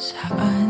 사안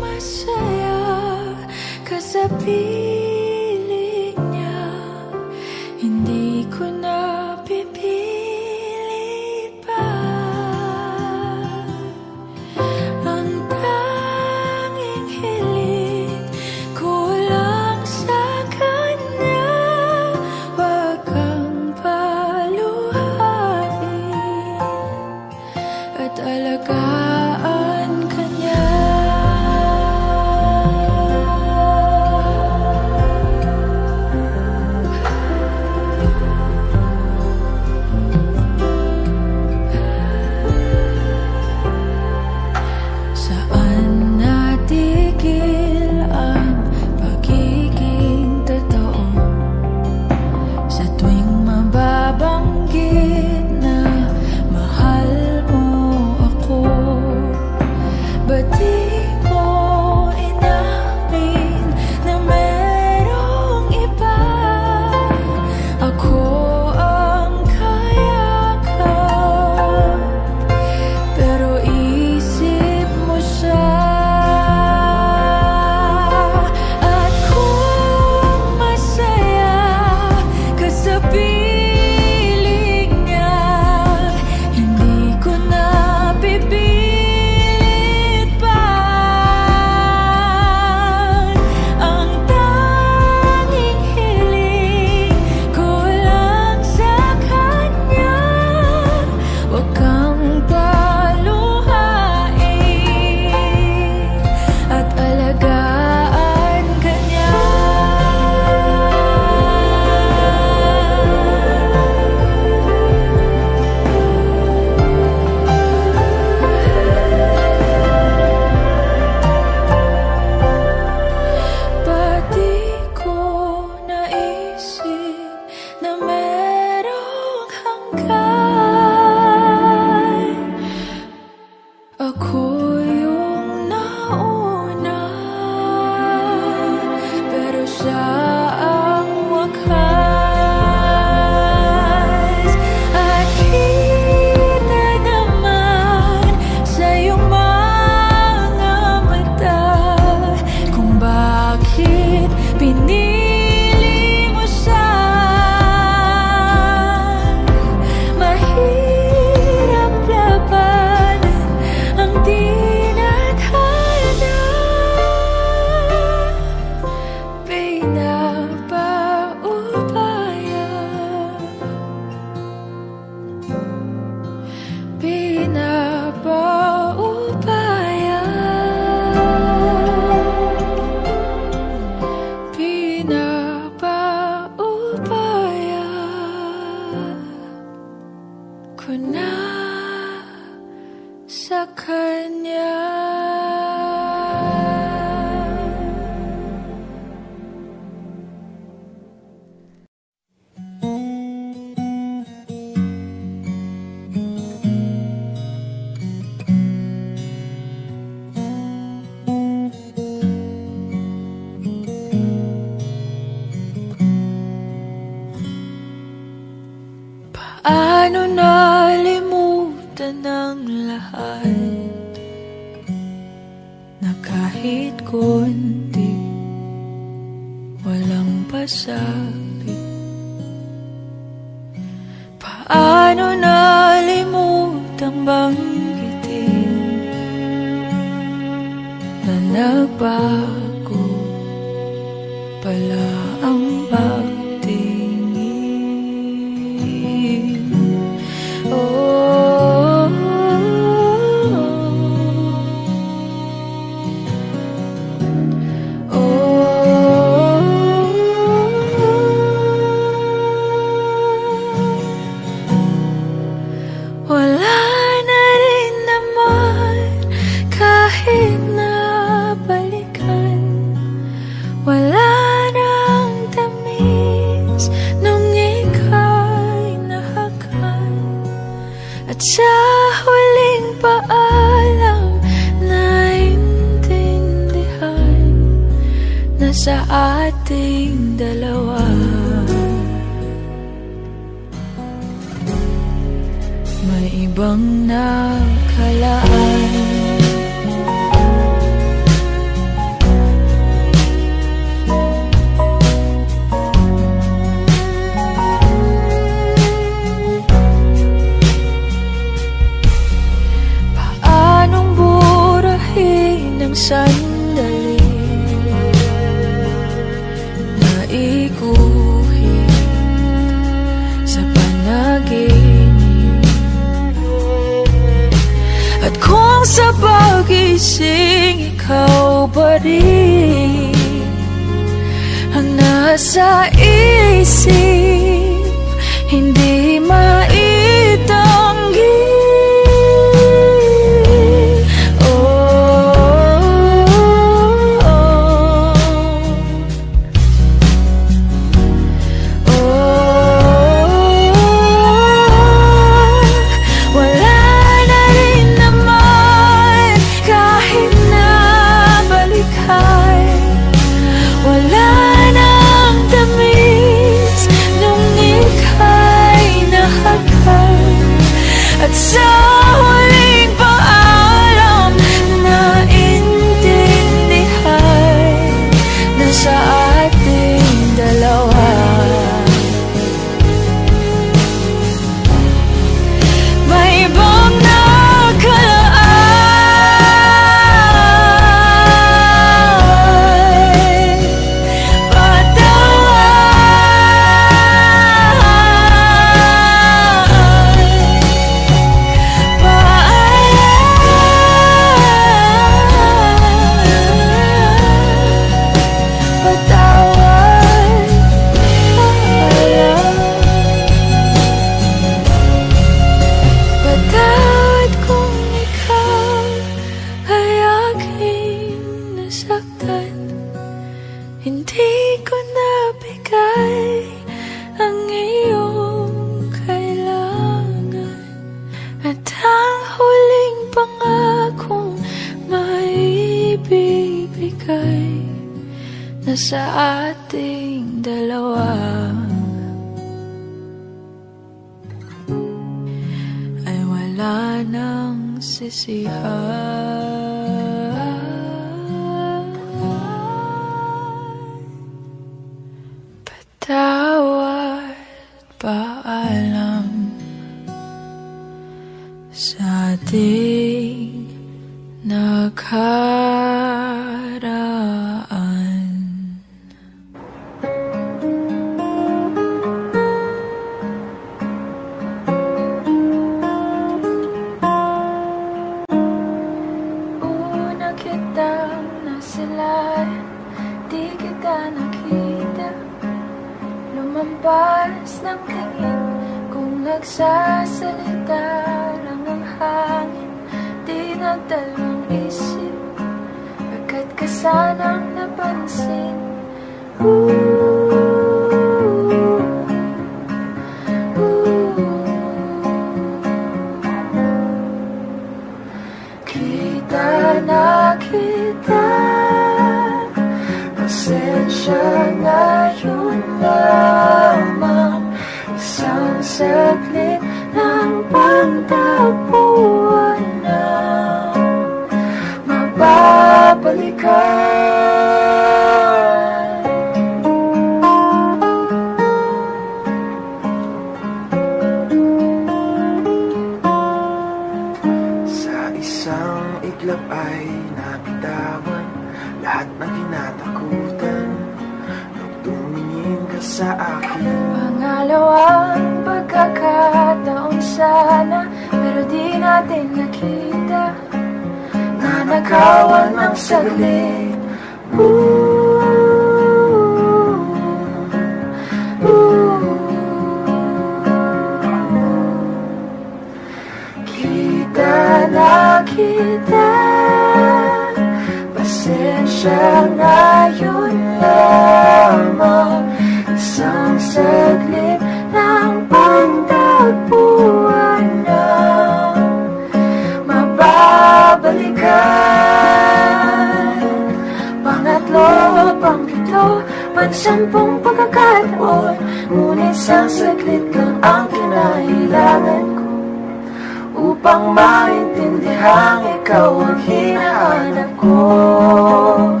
mo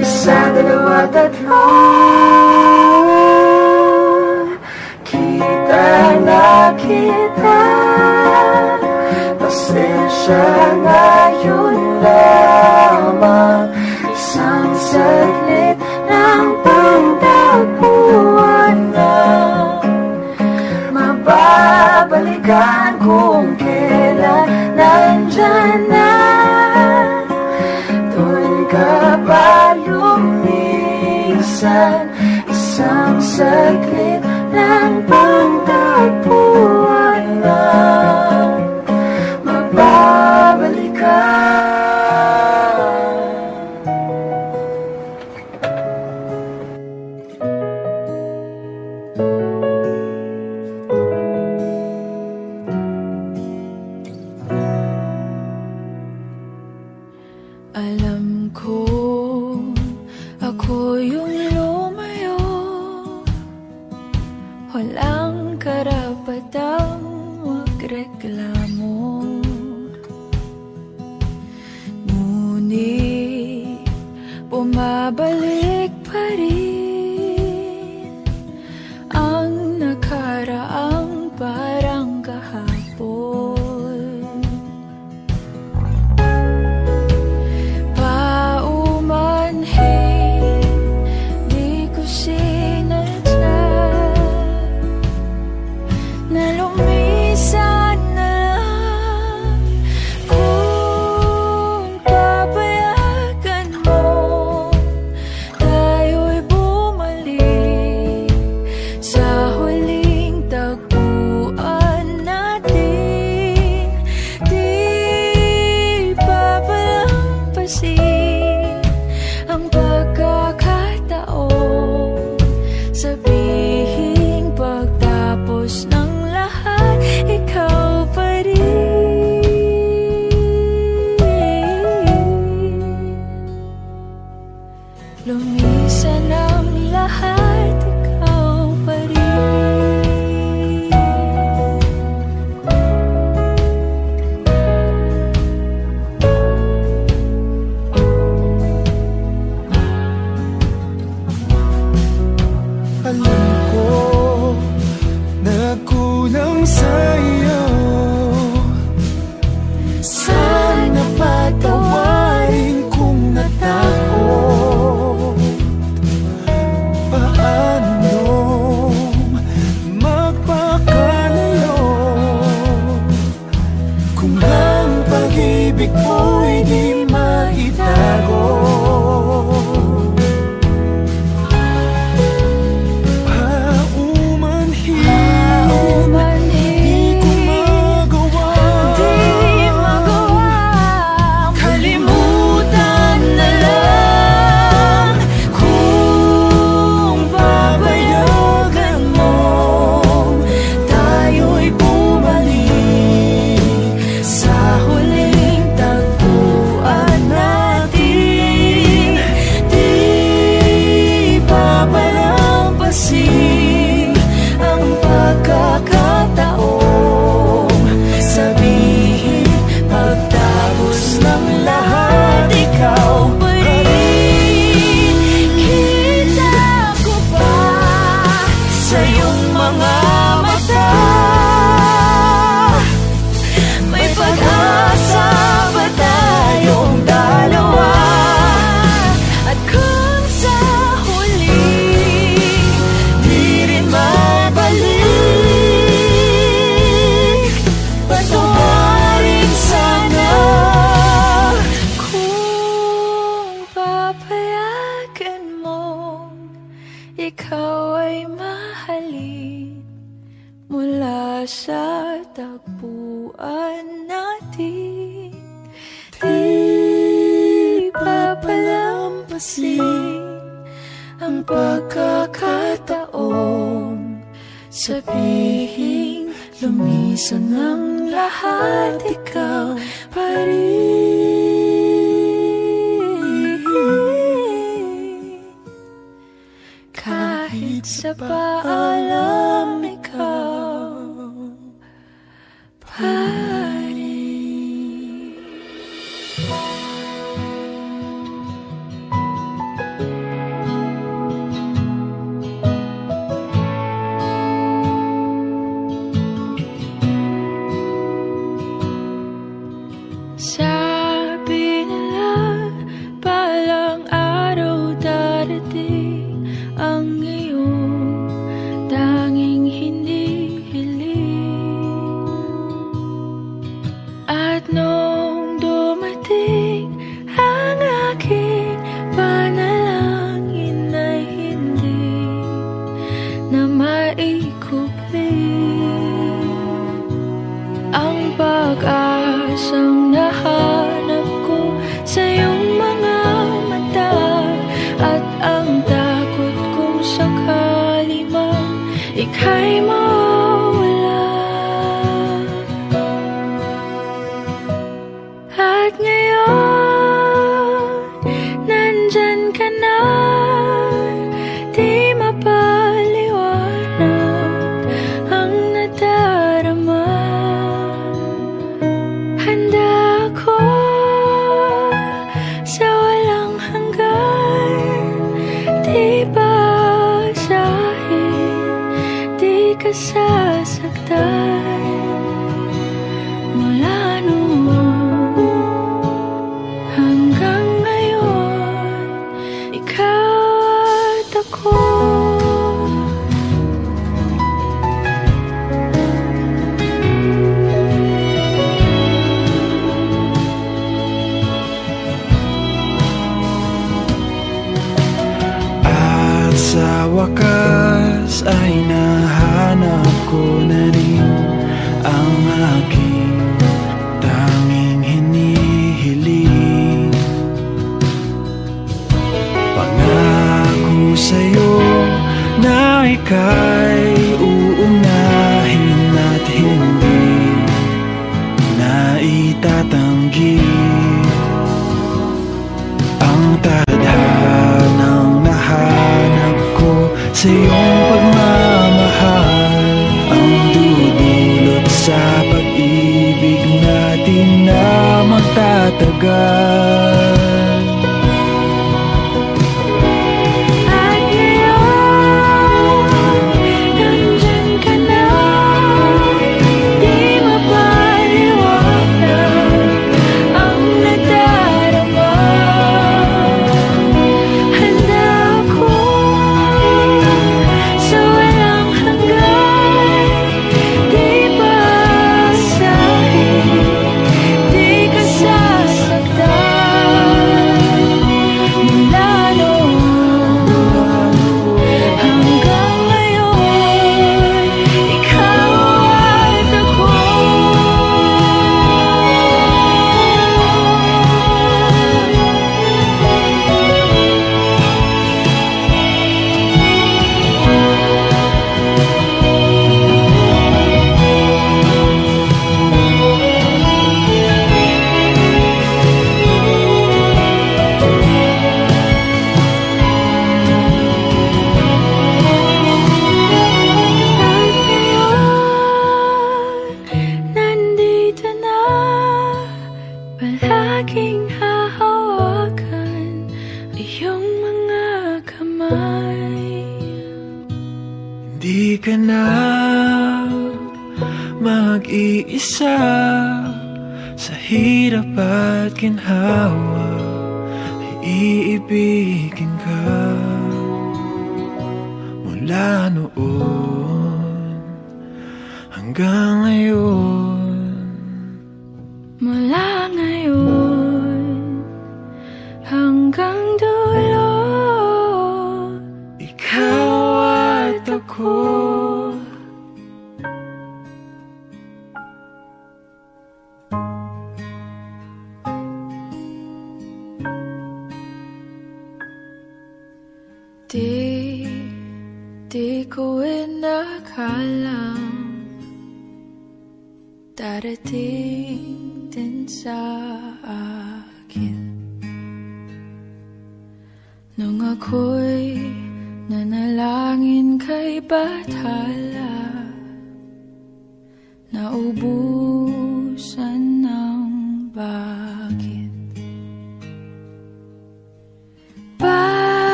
Isa, dalawa, tatlo Kita na kita Pasensya na yun lamang Isang saglit ng pagdapuan na Mababalikan kung kailan nandyan na Isang sagot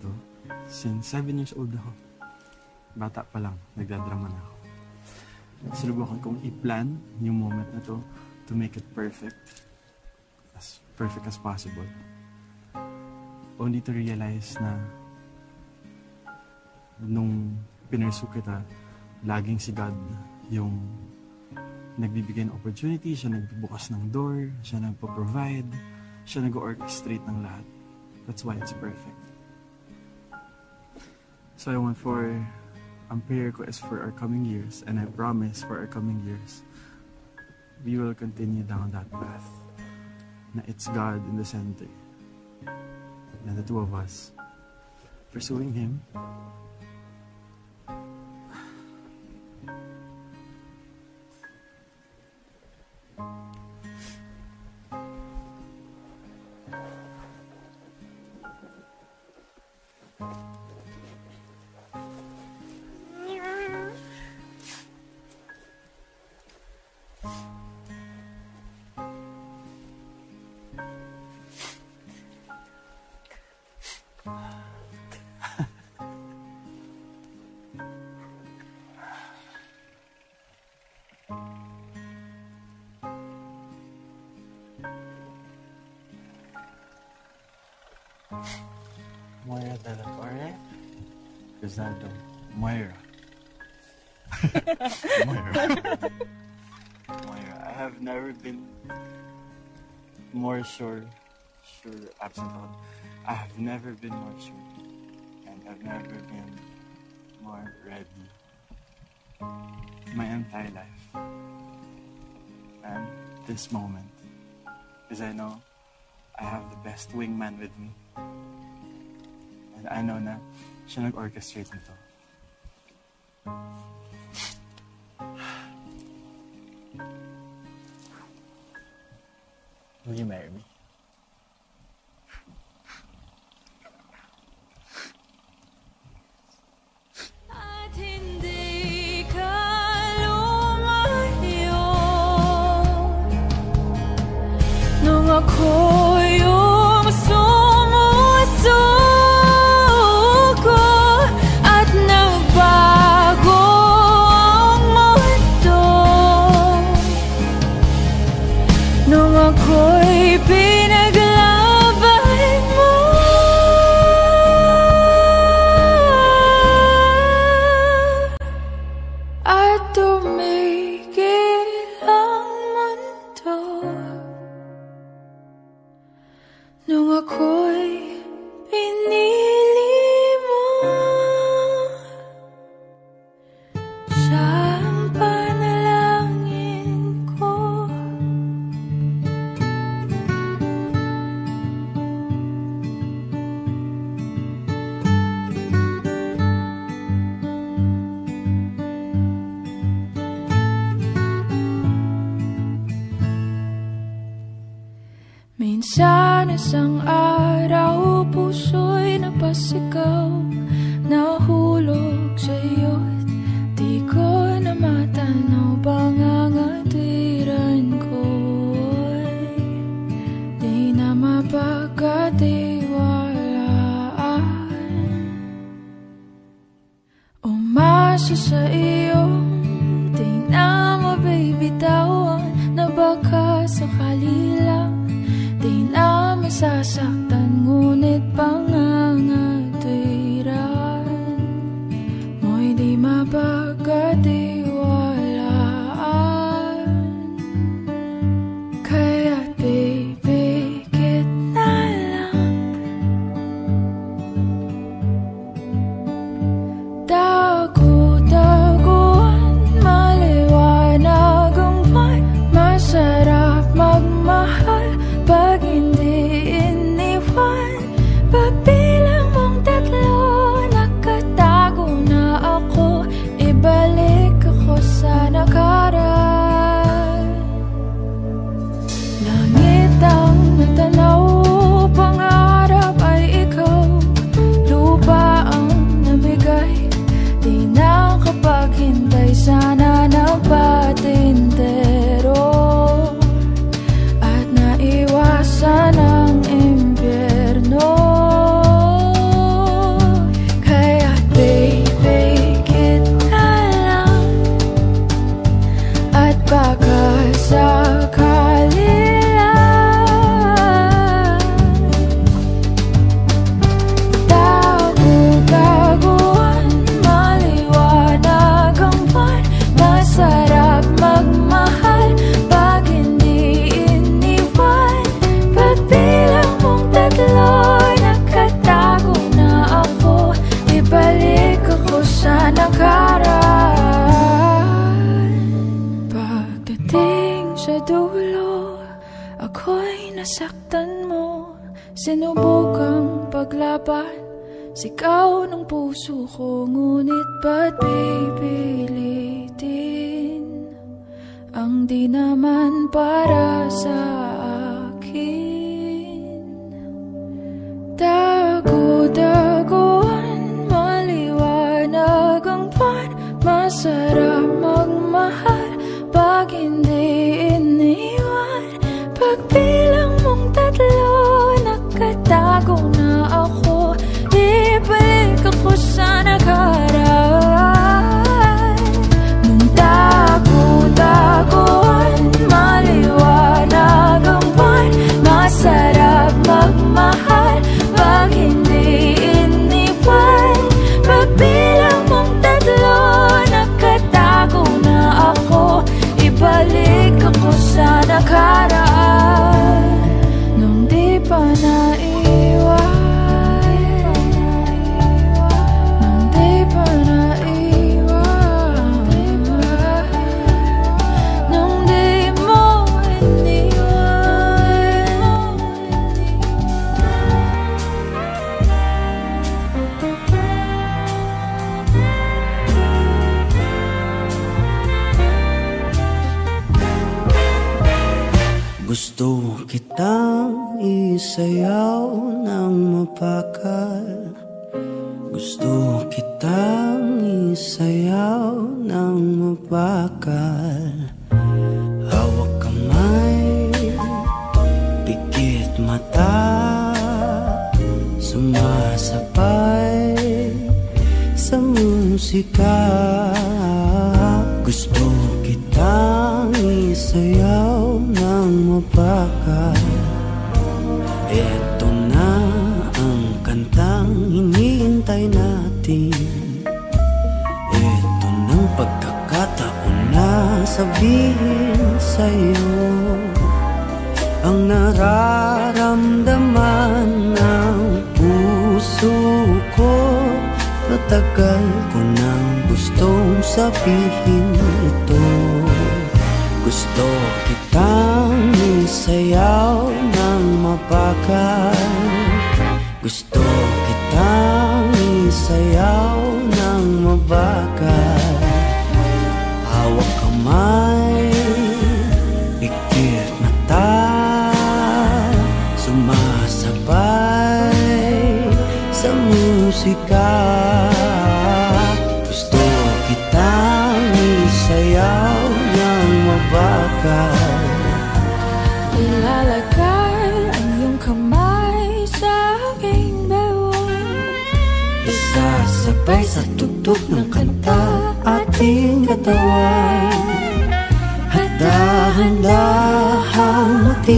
to since 7 years old ako. Bata pa lang, nagdadrama na ako. Sinubukan kong i-plan yung moment na to to make it perfect. As perfect as possible. Only to realize na nung pinursu kita, laging si God yung nagbibigay ng opportunity, siya nagbubukas ng door, siya nagpo-provide, siya nag-orchestrate ng lahat. That's why it's perfect. So I want for our prayer requests for our coming years and I promise for our coming years we will continue down that path na it's God in the center and the two of us pursuing Him Thank you. Moira de la Torre? Is that the Moira? Moira. I've never been more sure, sure, absolutely. I have never been more sure, and I've never been more ready my entire life. And this moment, because I know I have the best wingman with me. And I know na siya nag-orchestrate nito. You marry?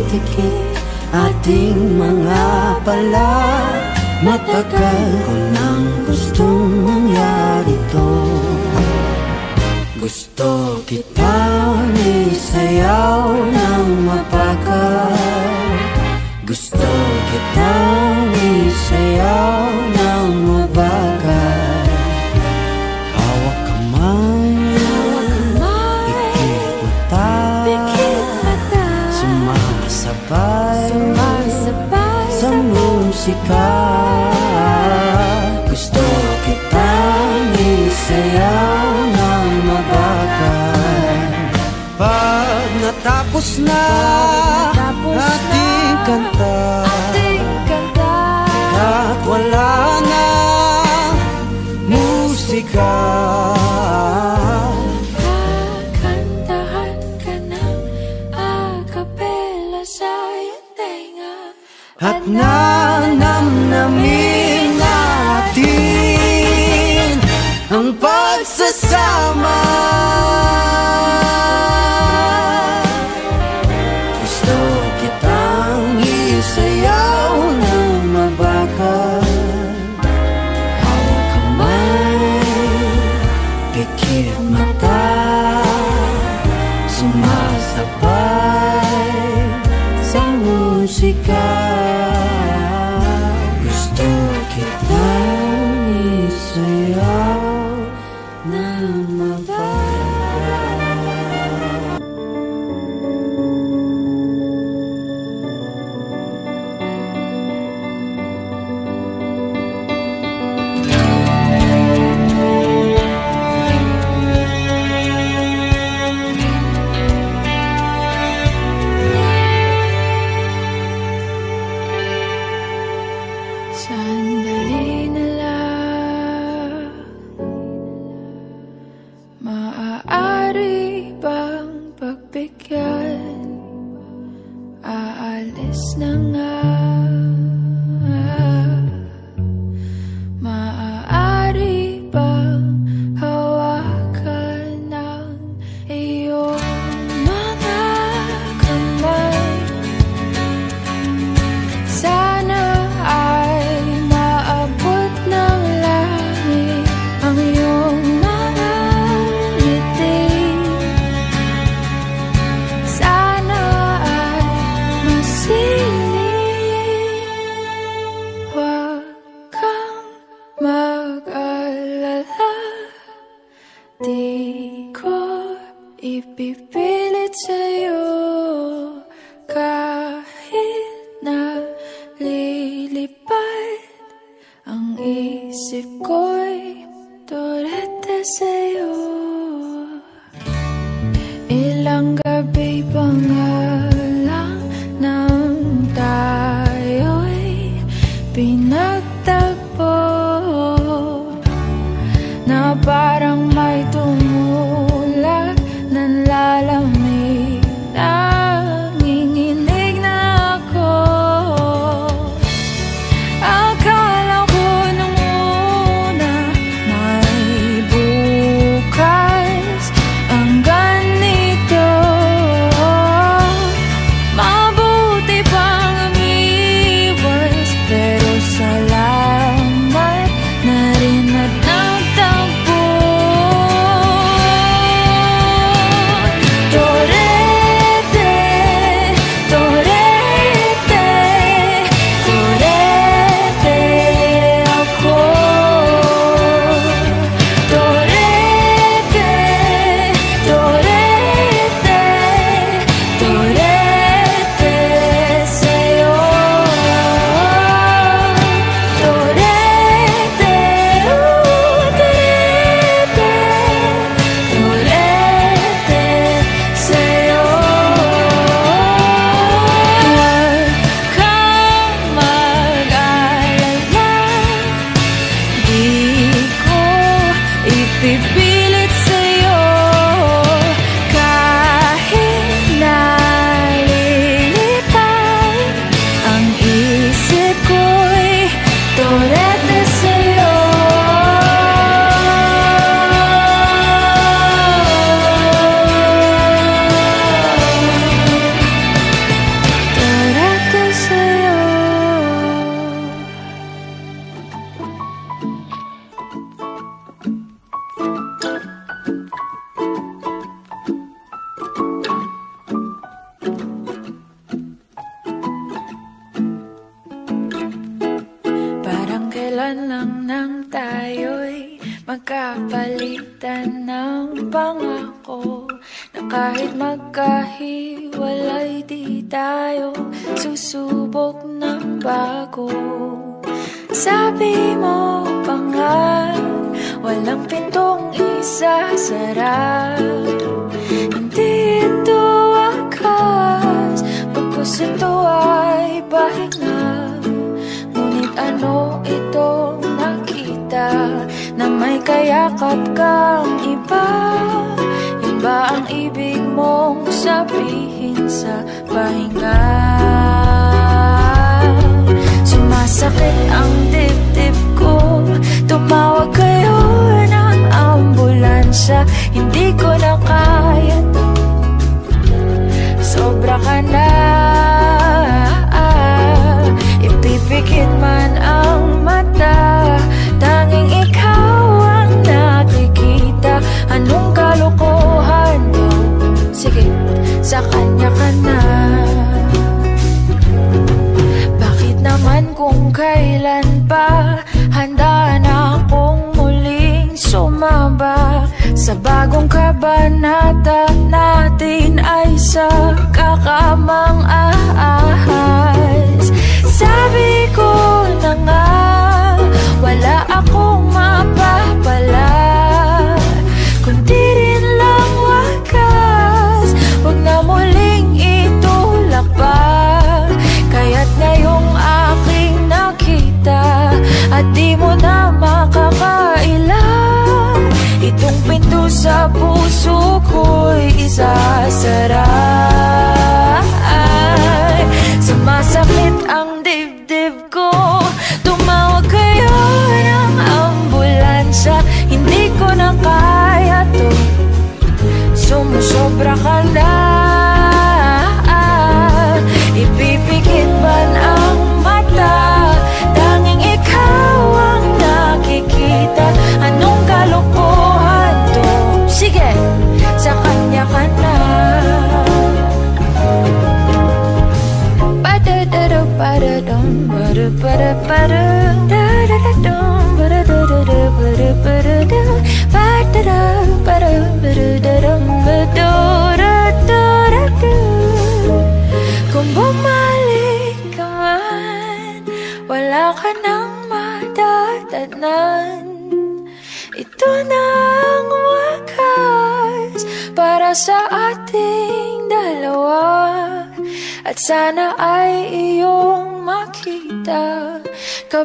tumitiki ating mga pala. Matagal ko nang gustong mangyari to. Gusto kitang isayaw ng mapakal Gusto kitang isayaw ng mabal. pa. Gusto kitang isayaw ng mabakal. Pag natapos na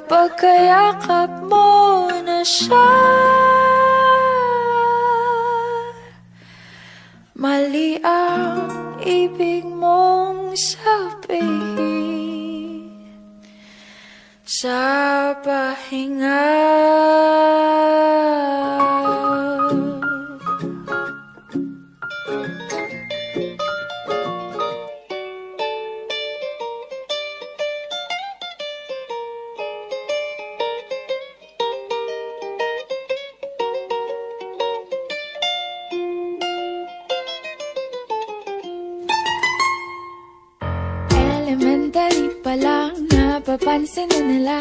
kapag kayakap mo na siya. Mali ang ibig mong sabihin sa pahinga. Napapansin na nila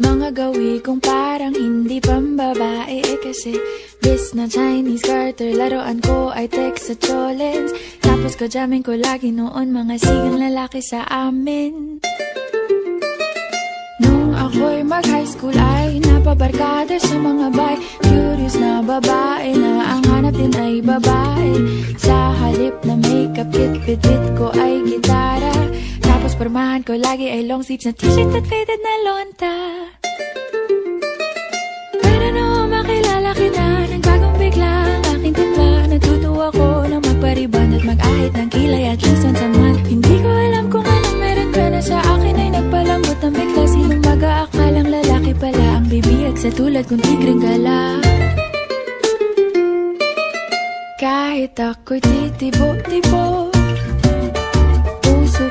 Mga gawi kong parang hindi pambabae. Eh Kasi bis na Chinese garter Laruan ko ay text sa cholens. Tapos ko jamming ko lagi noon Mga sigang lalaki sa amin. Nung ako'y mag-high school ay napabarkada sa mga bay Curious na babae na ang hanap din ay babae. Sa halip na makeup kit, bit-bit ko ay gitara pormahan ko lagi ay long sleeves na t-shirt at faded na lonta. Para no makilala kita Nagbagong bigla. Ang aking timpla Natutuwa ko na magpariban at mag-ahit ng kilay at least once a month Hindi ko alam kung anong meron ka na sa akin ay nagpalambot ng bigla. Sinong mag-aakalang lalaki pala ang bibiyag sa tulad kong tigreng gala? Kahit ako'y titibo-tibo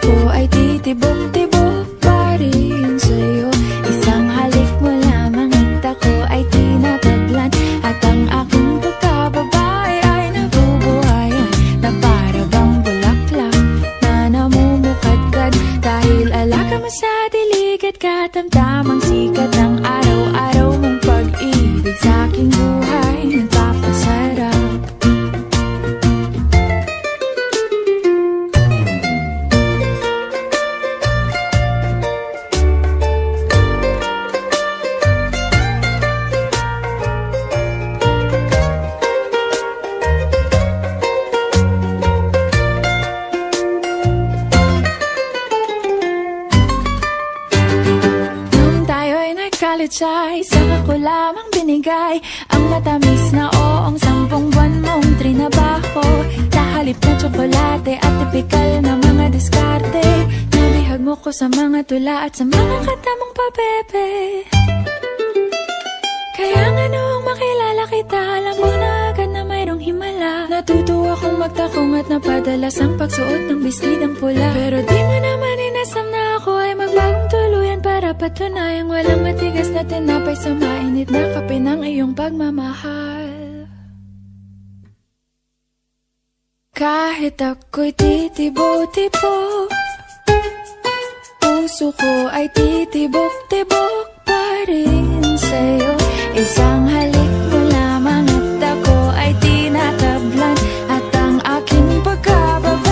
ko ay titibok-tibok pa rin sa'yo. Isang halik mo lamang at ako ay tinataglan. At ang aking pagkababae ay nabubuhayan Na para bang bulaklak na namumukadkad. Dahil alaga mo sa dilig at katamtamang sikat ng araw-araw college ay saka ko lamang binigay. Ang matamis na oong sampung buwan mong trinabaho. Sa halip na tsokolate at tipikal na mga diskarte. Nabihag mo ko sa mga tula at sa mga katamong pabebe Kaya nga noong makilala kita Alam mo na agad na mayroong himala. Natutuwa kong magtakong at napadalas ang pagsuot ng bestidang pula. Pero di mo naman inasam na ako ay magbagong tuluyan Para patunayang walang matigas na tinapay sa mainit na kape ng iyong pagmamahal. Kahit ako'y titibo-tibo Puso ko ay titibok-tibok pa rin sa'yo. Isang halik mo lamang at ako ay tinatablan At ang aking pagkababae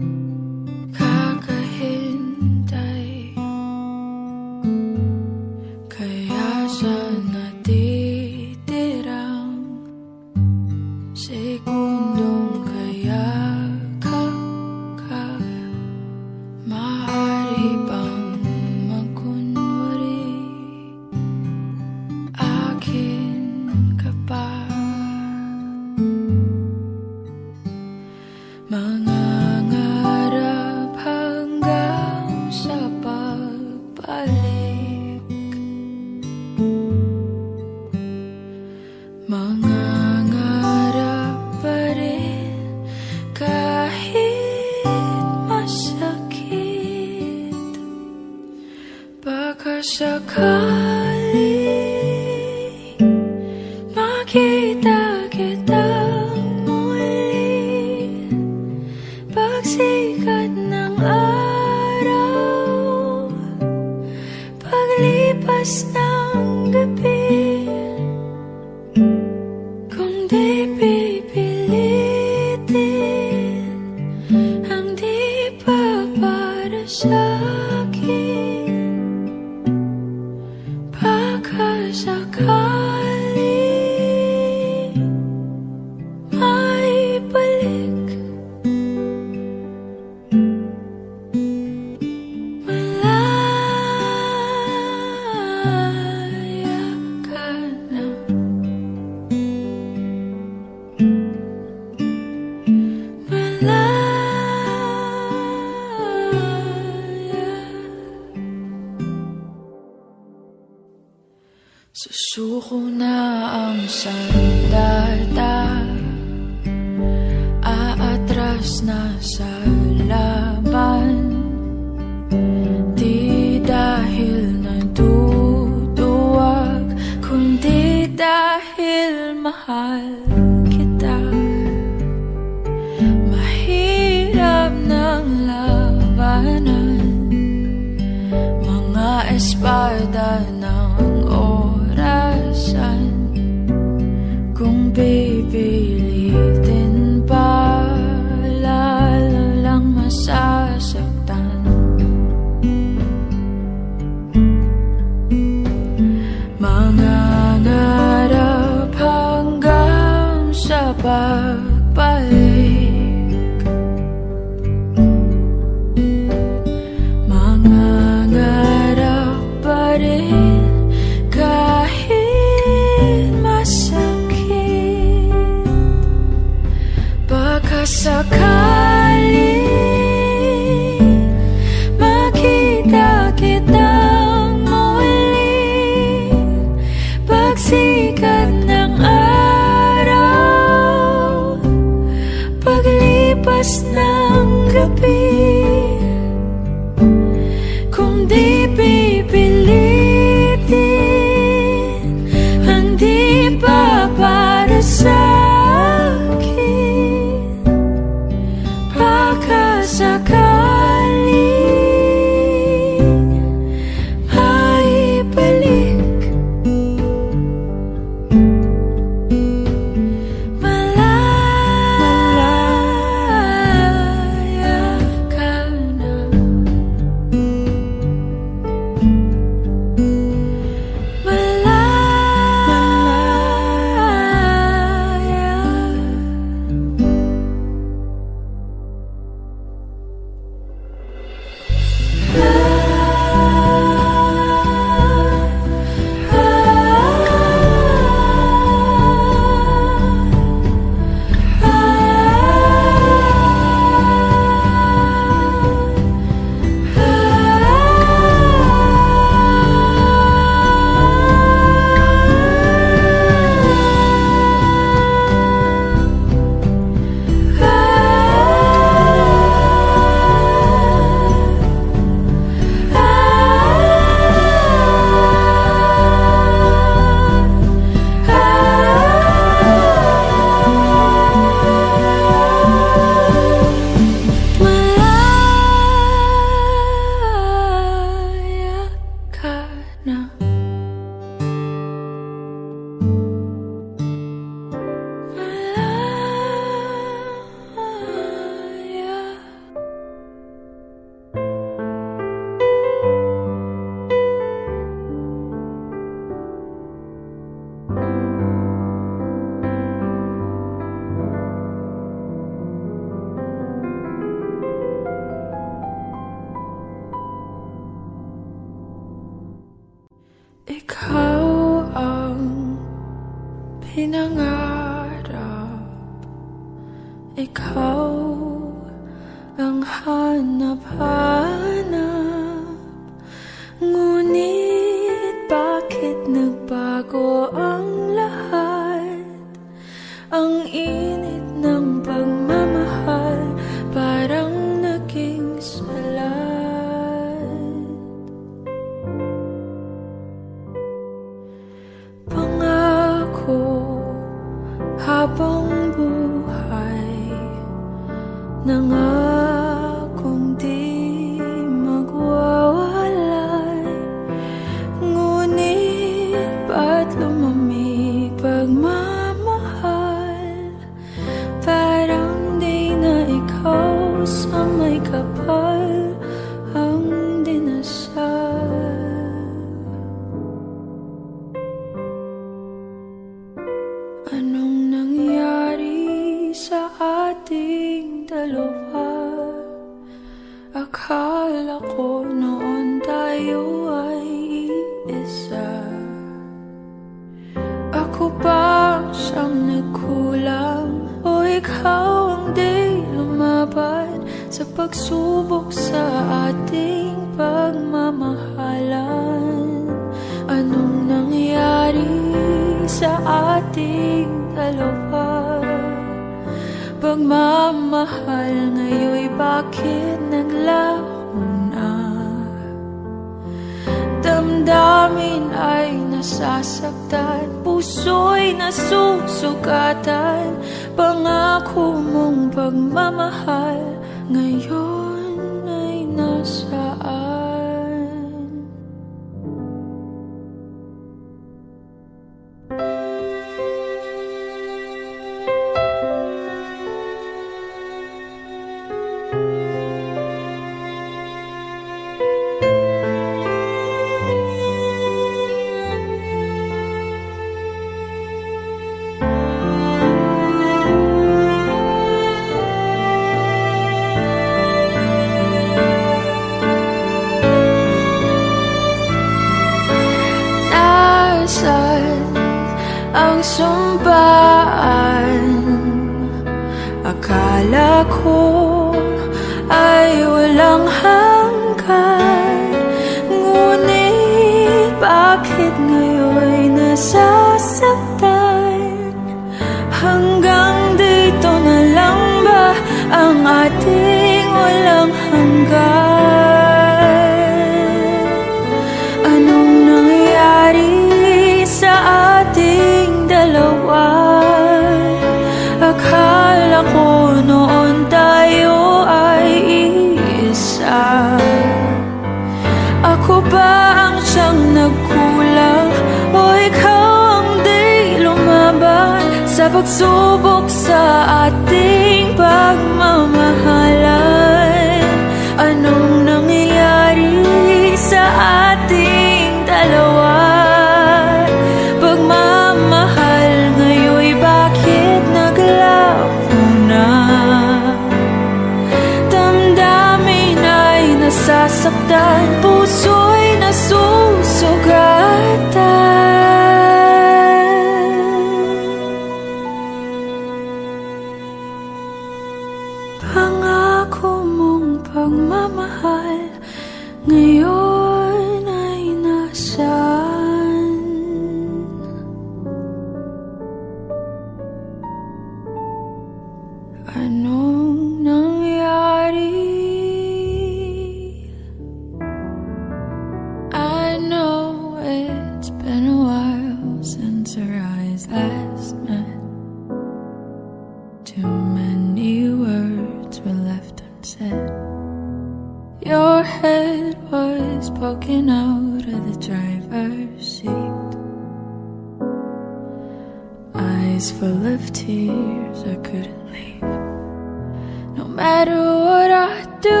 matter what I do,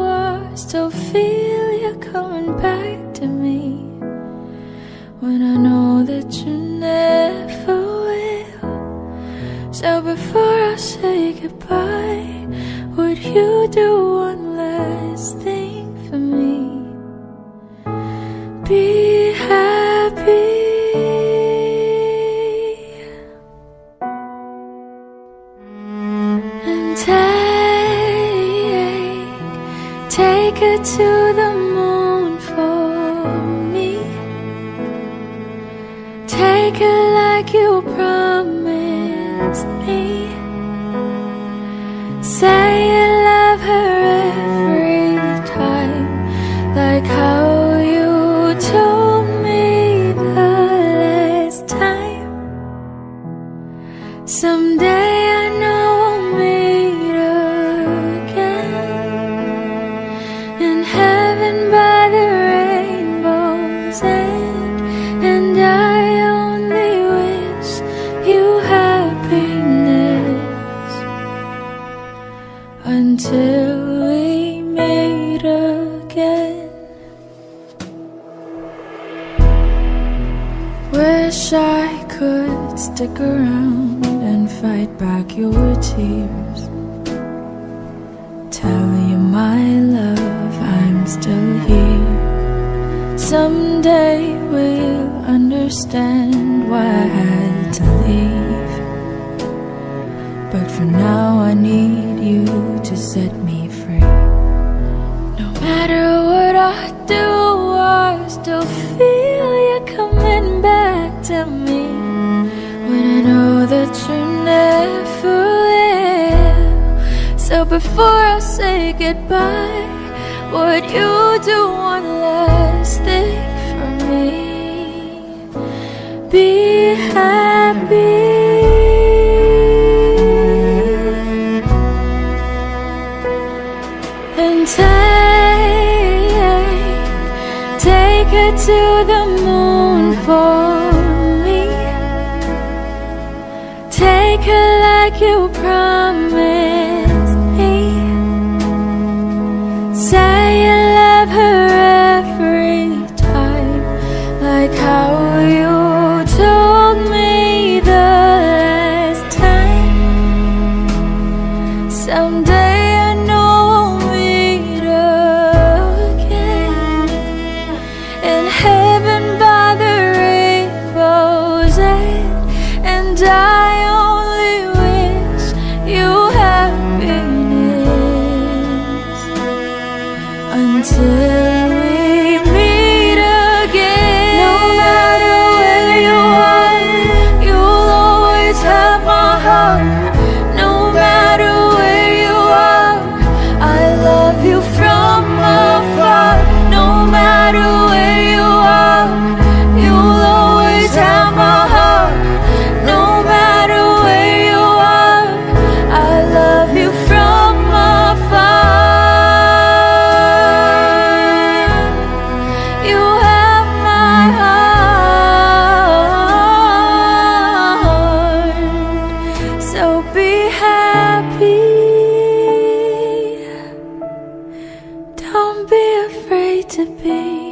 I still feel you coming back to me. When I know that you never will. So before I say goodbye, would you do one? Be afraid to be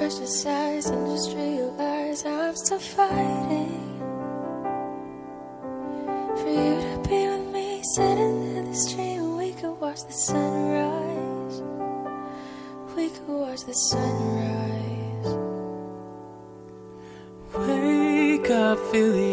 precious eyes and just realize I'm still fighting for you to be with me, sitting in the stream. We could watch the sunrise. We could watch the sunrise. Wake up, Philly.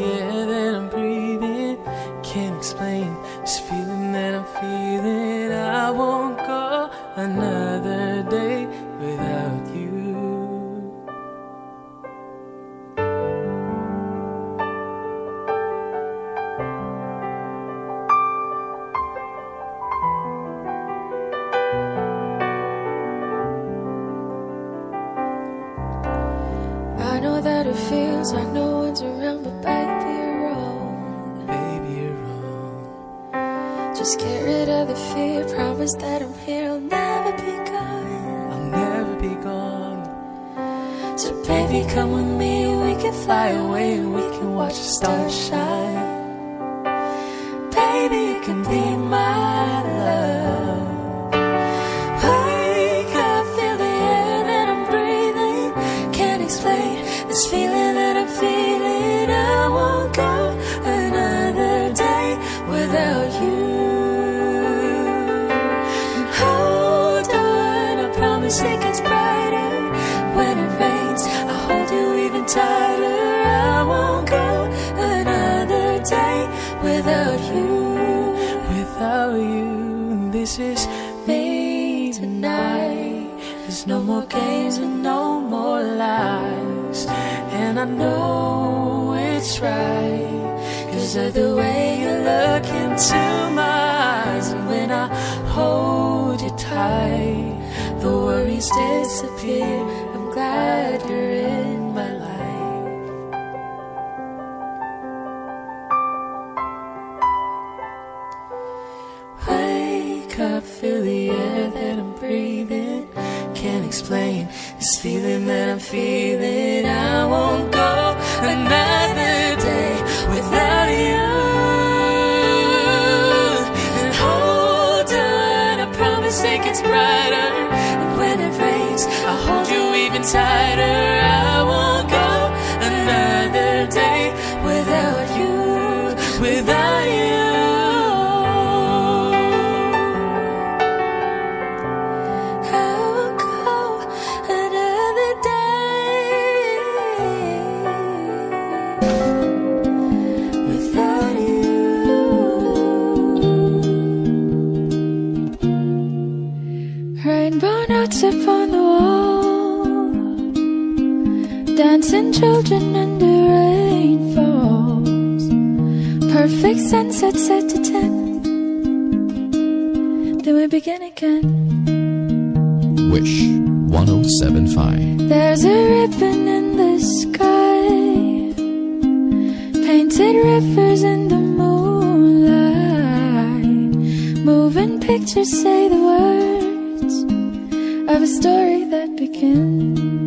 you.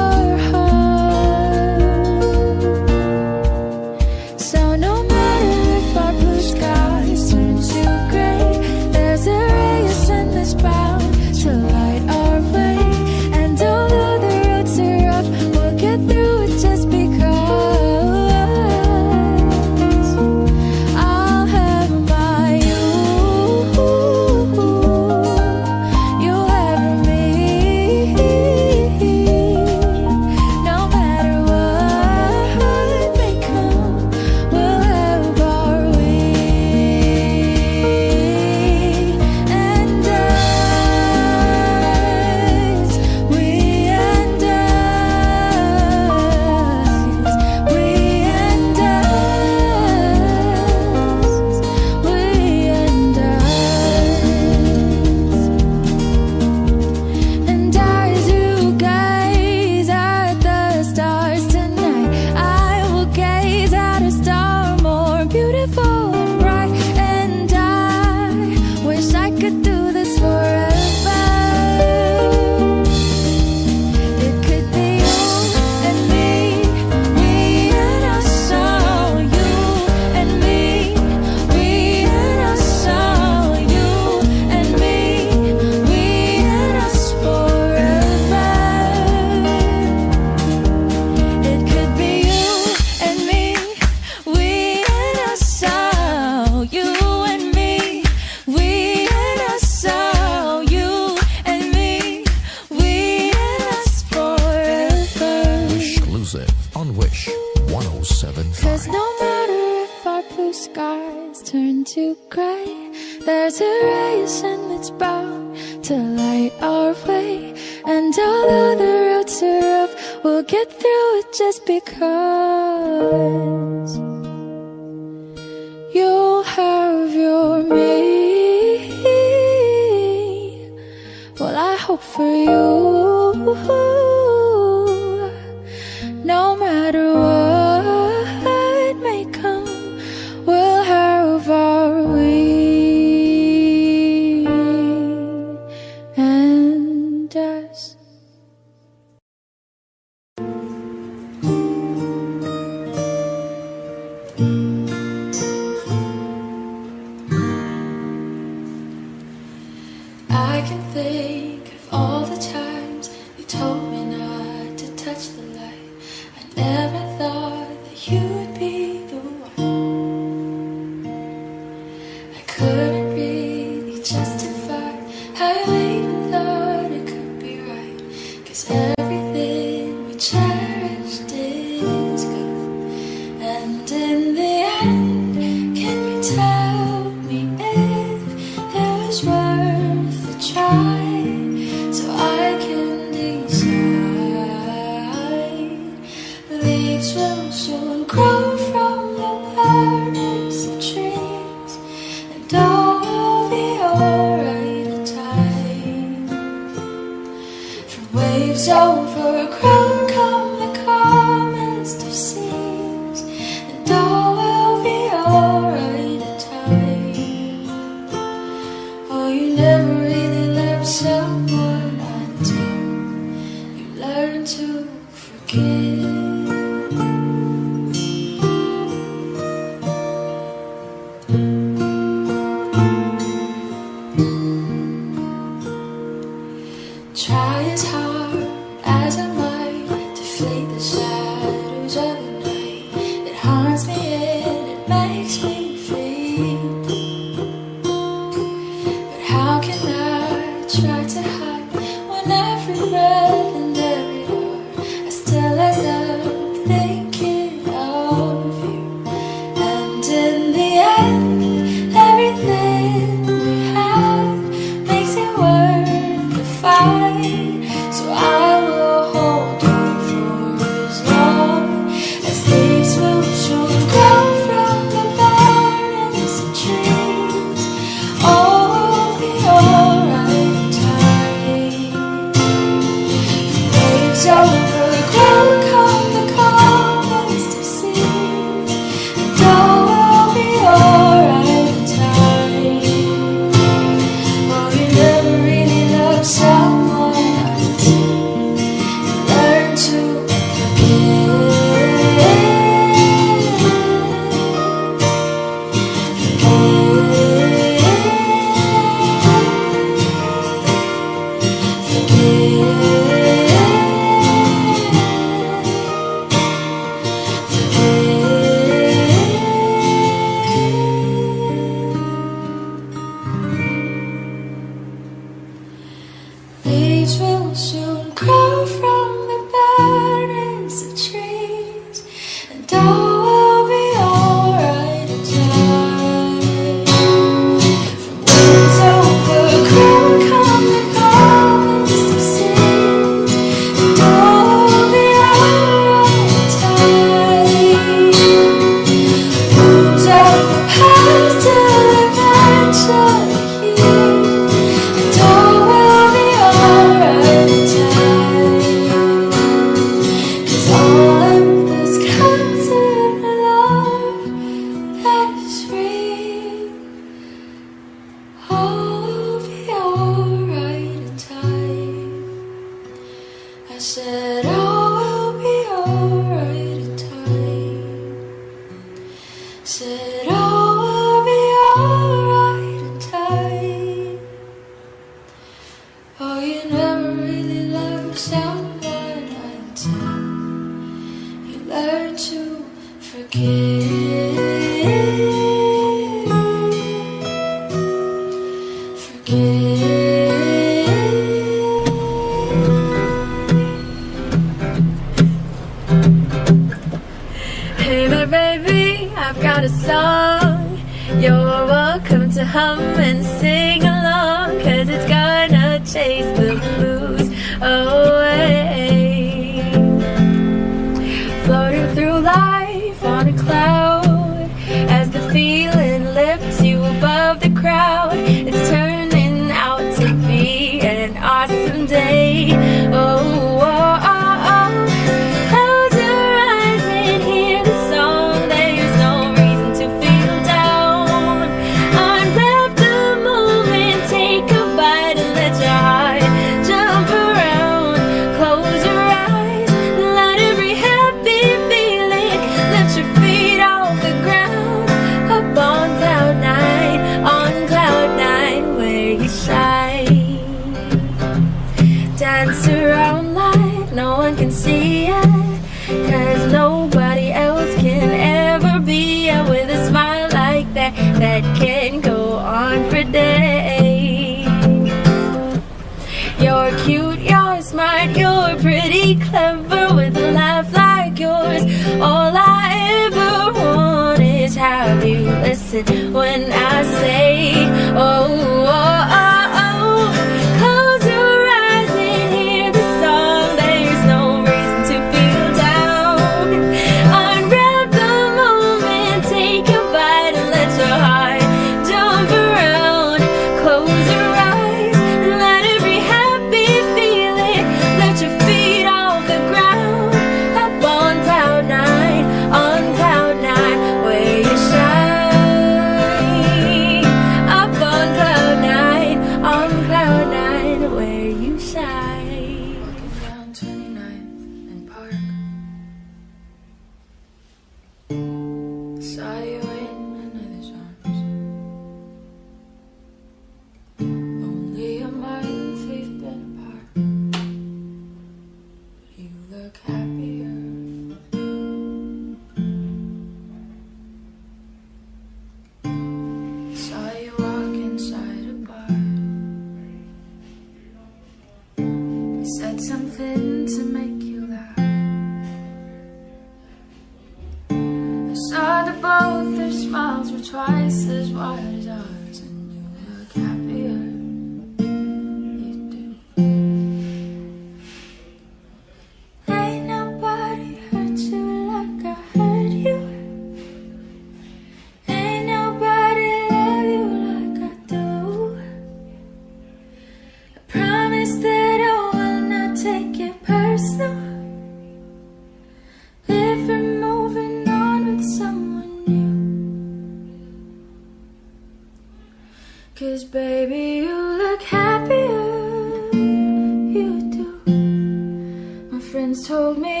Told me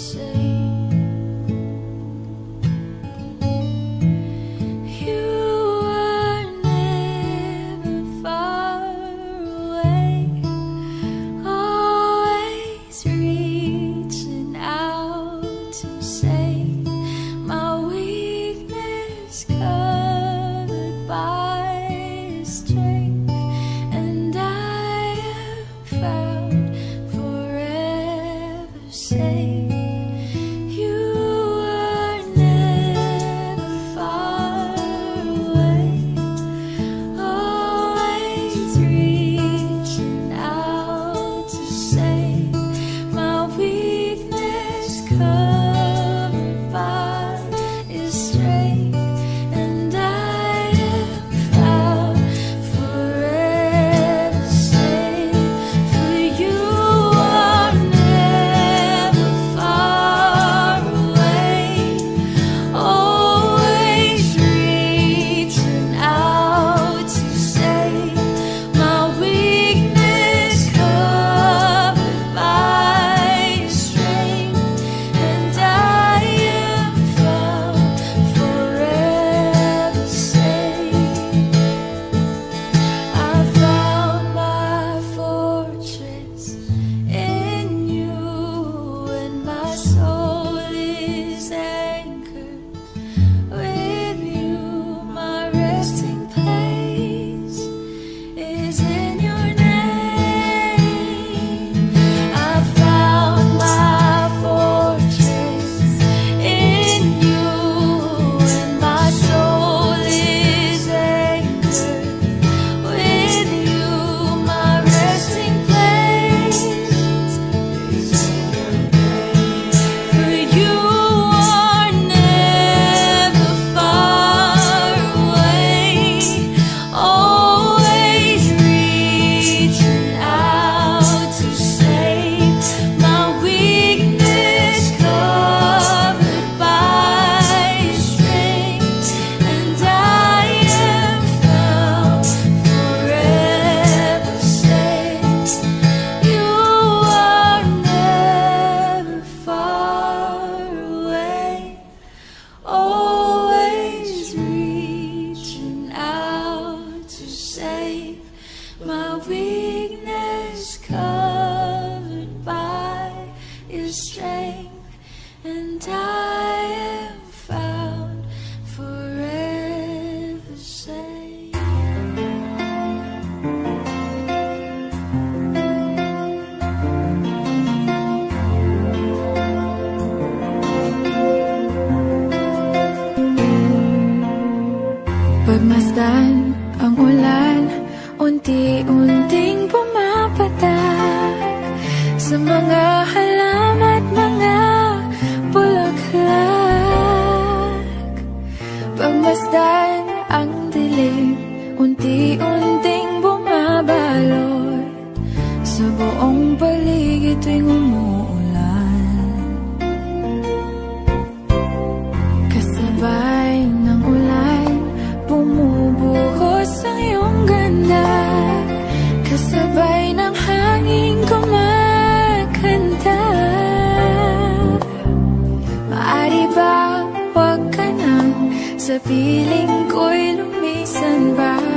say. Sa piling ko'y lumisan ba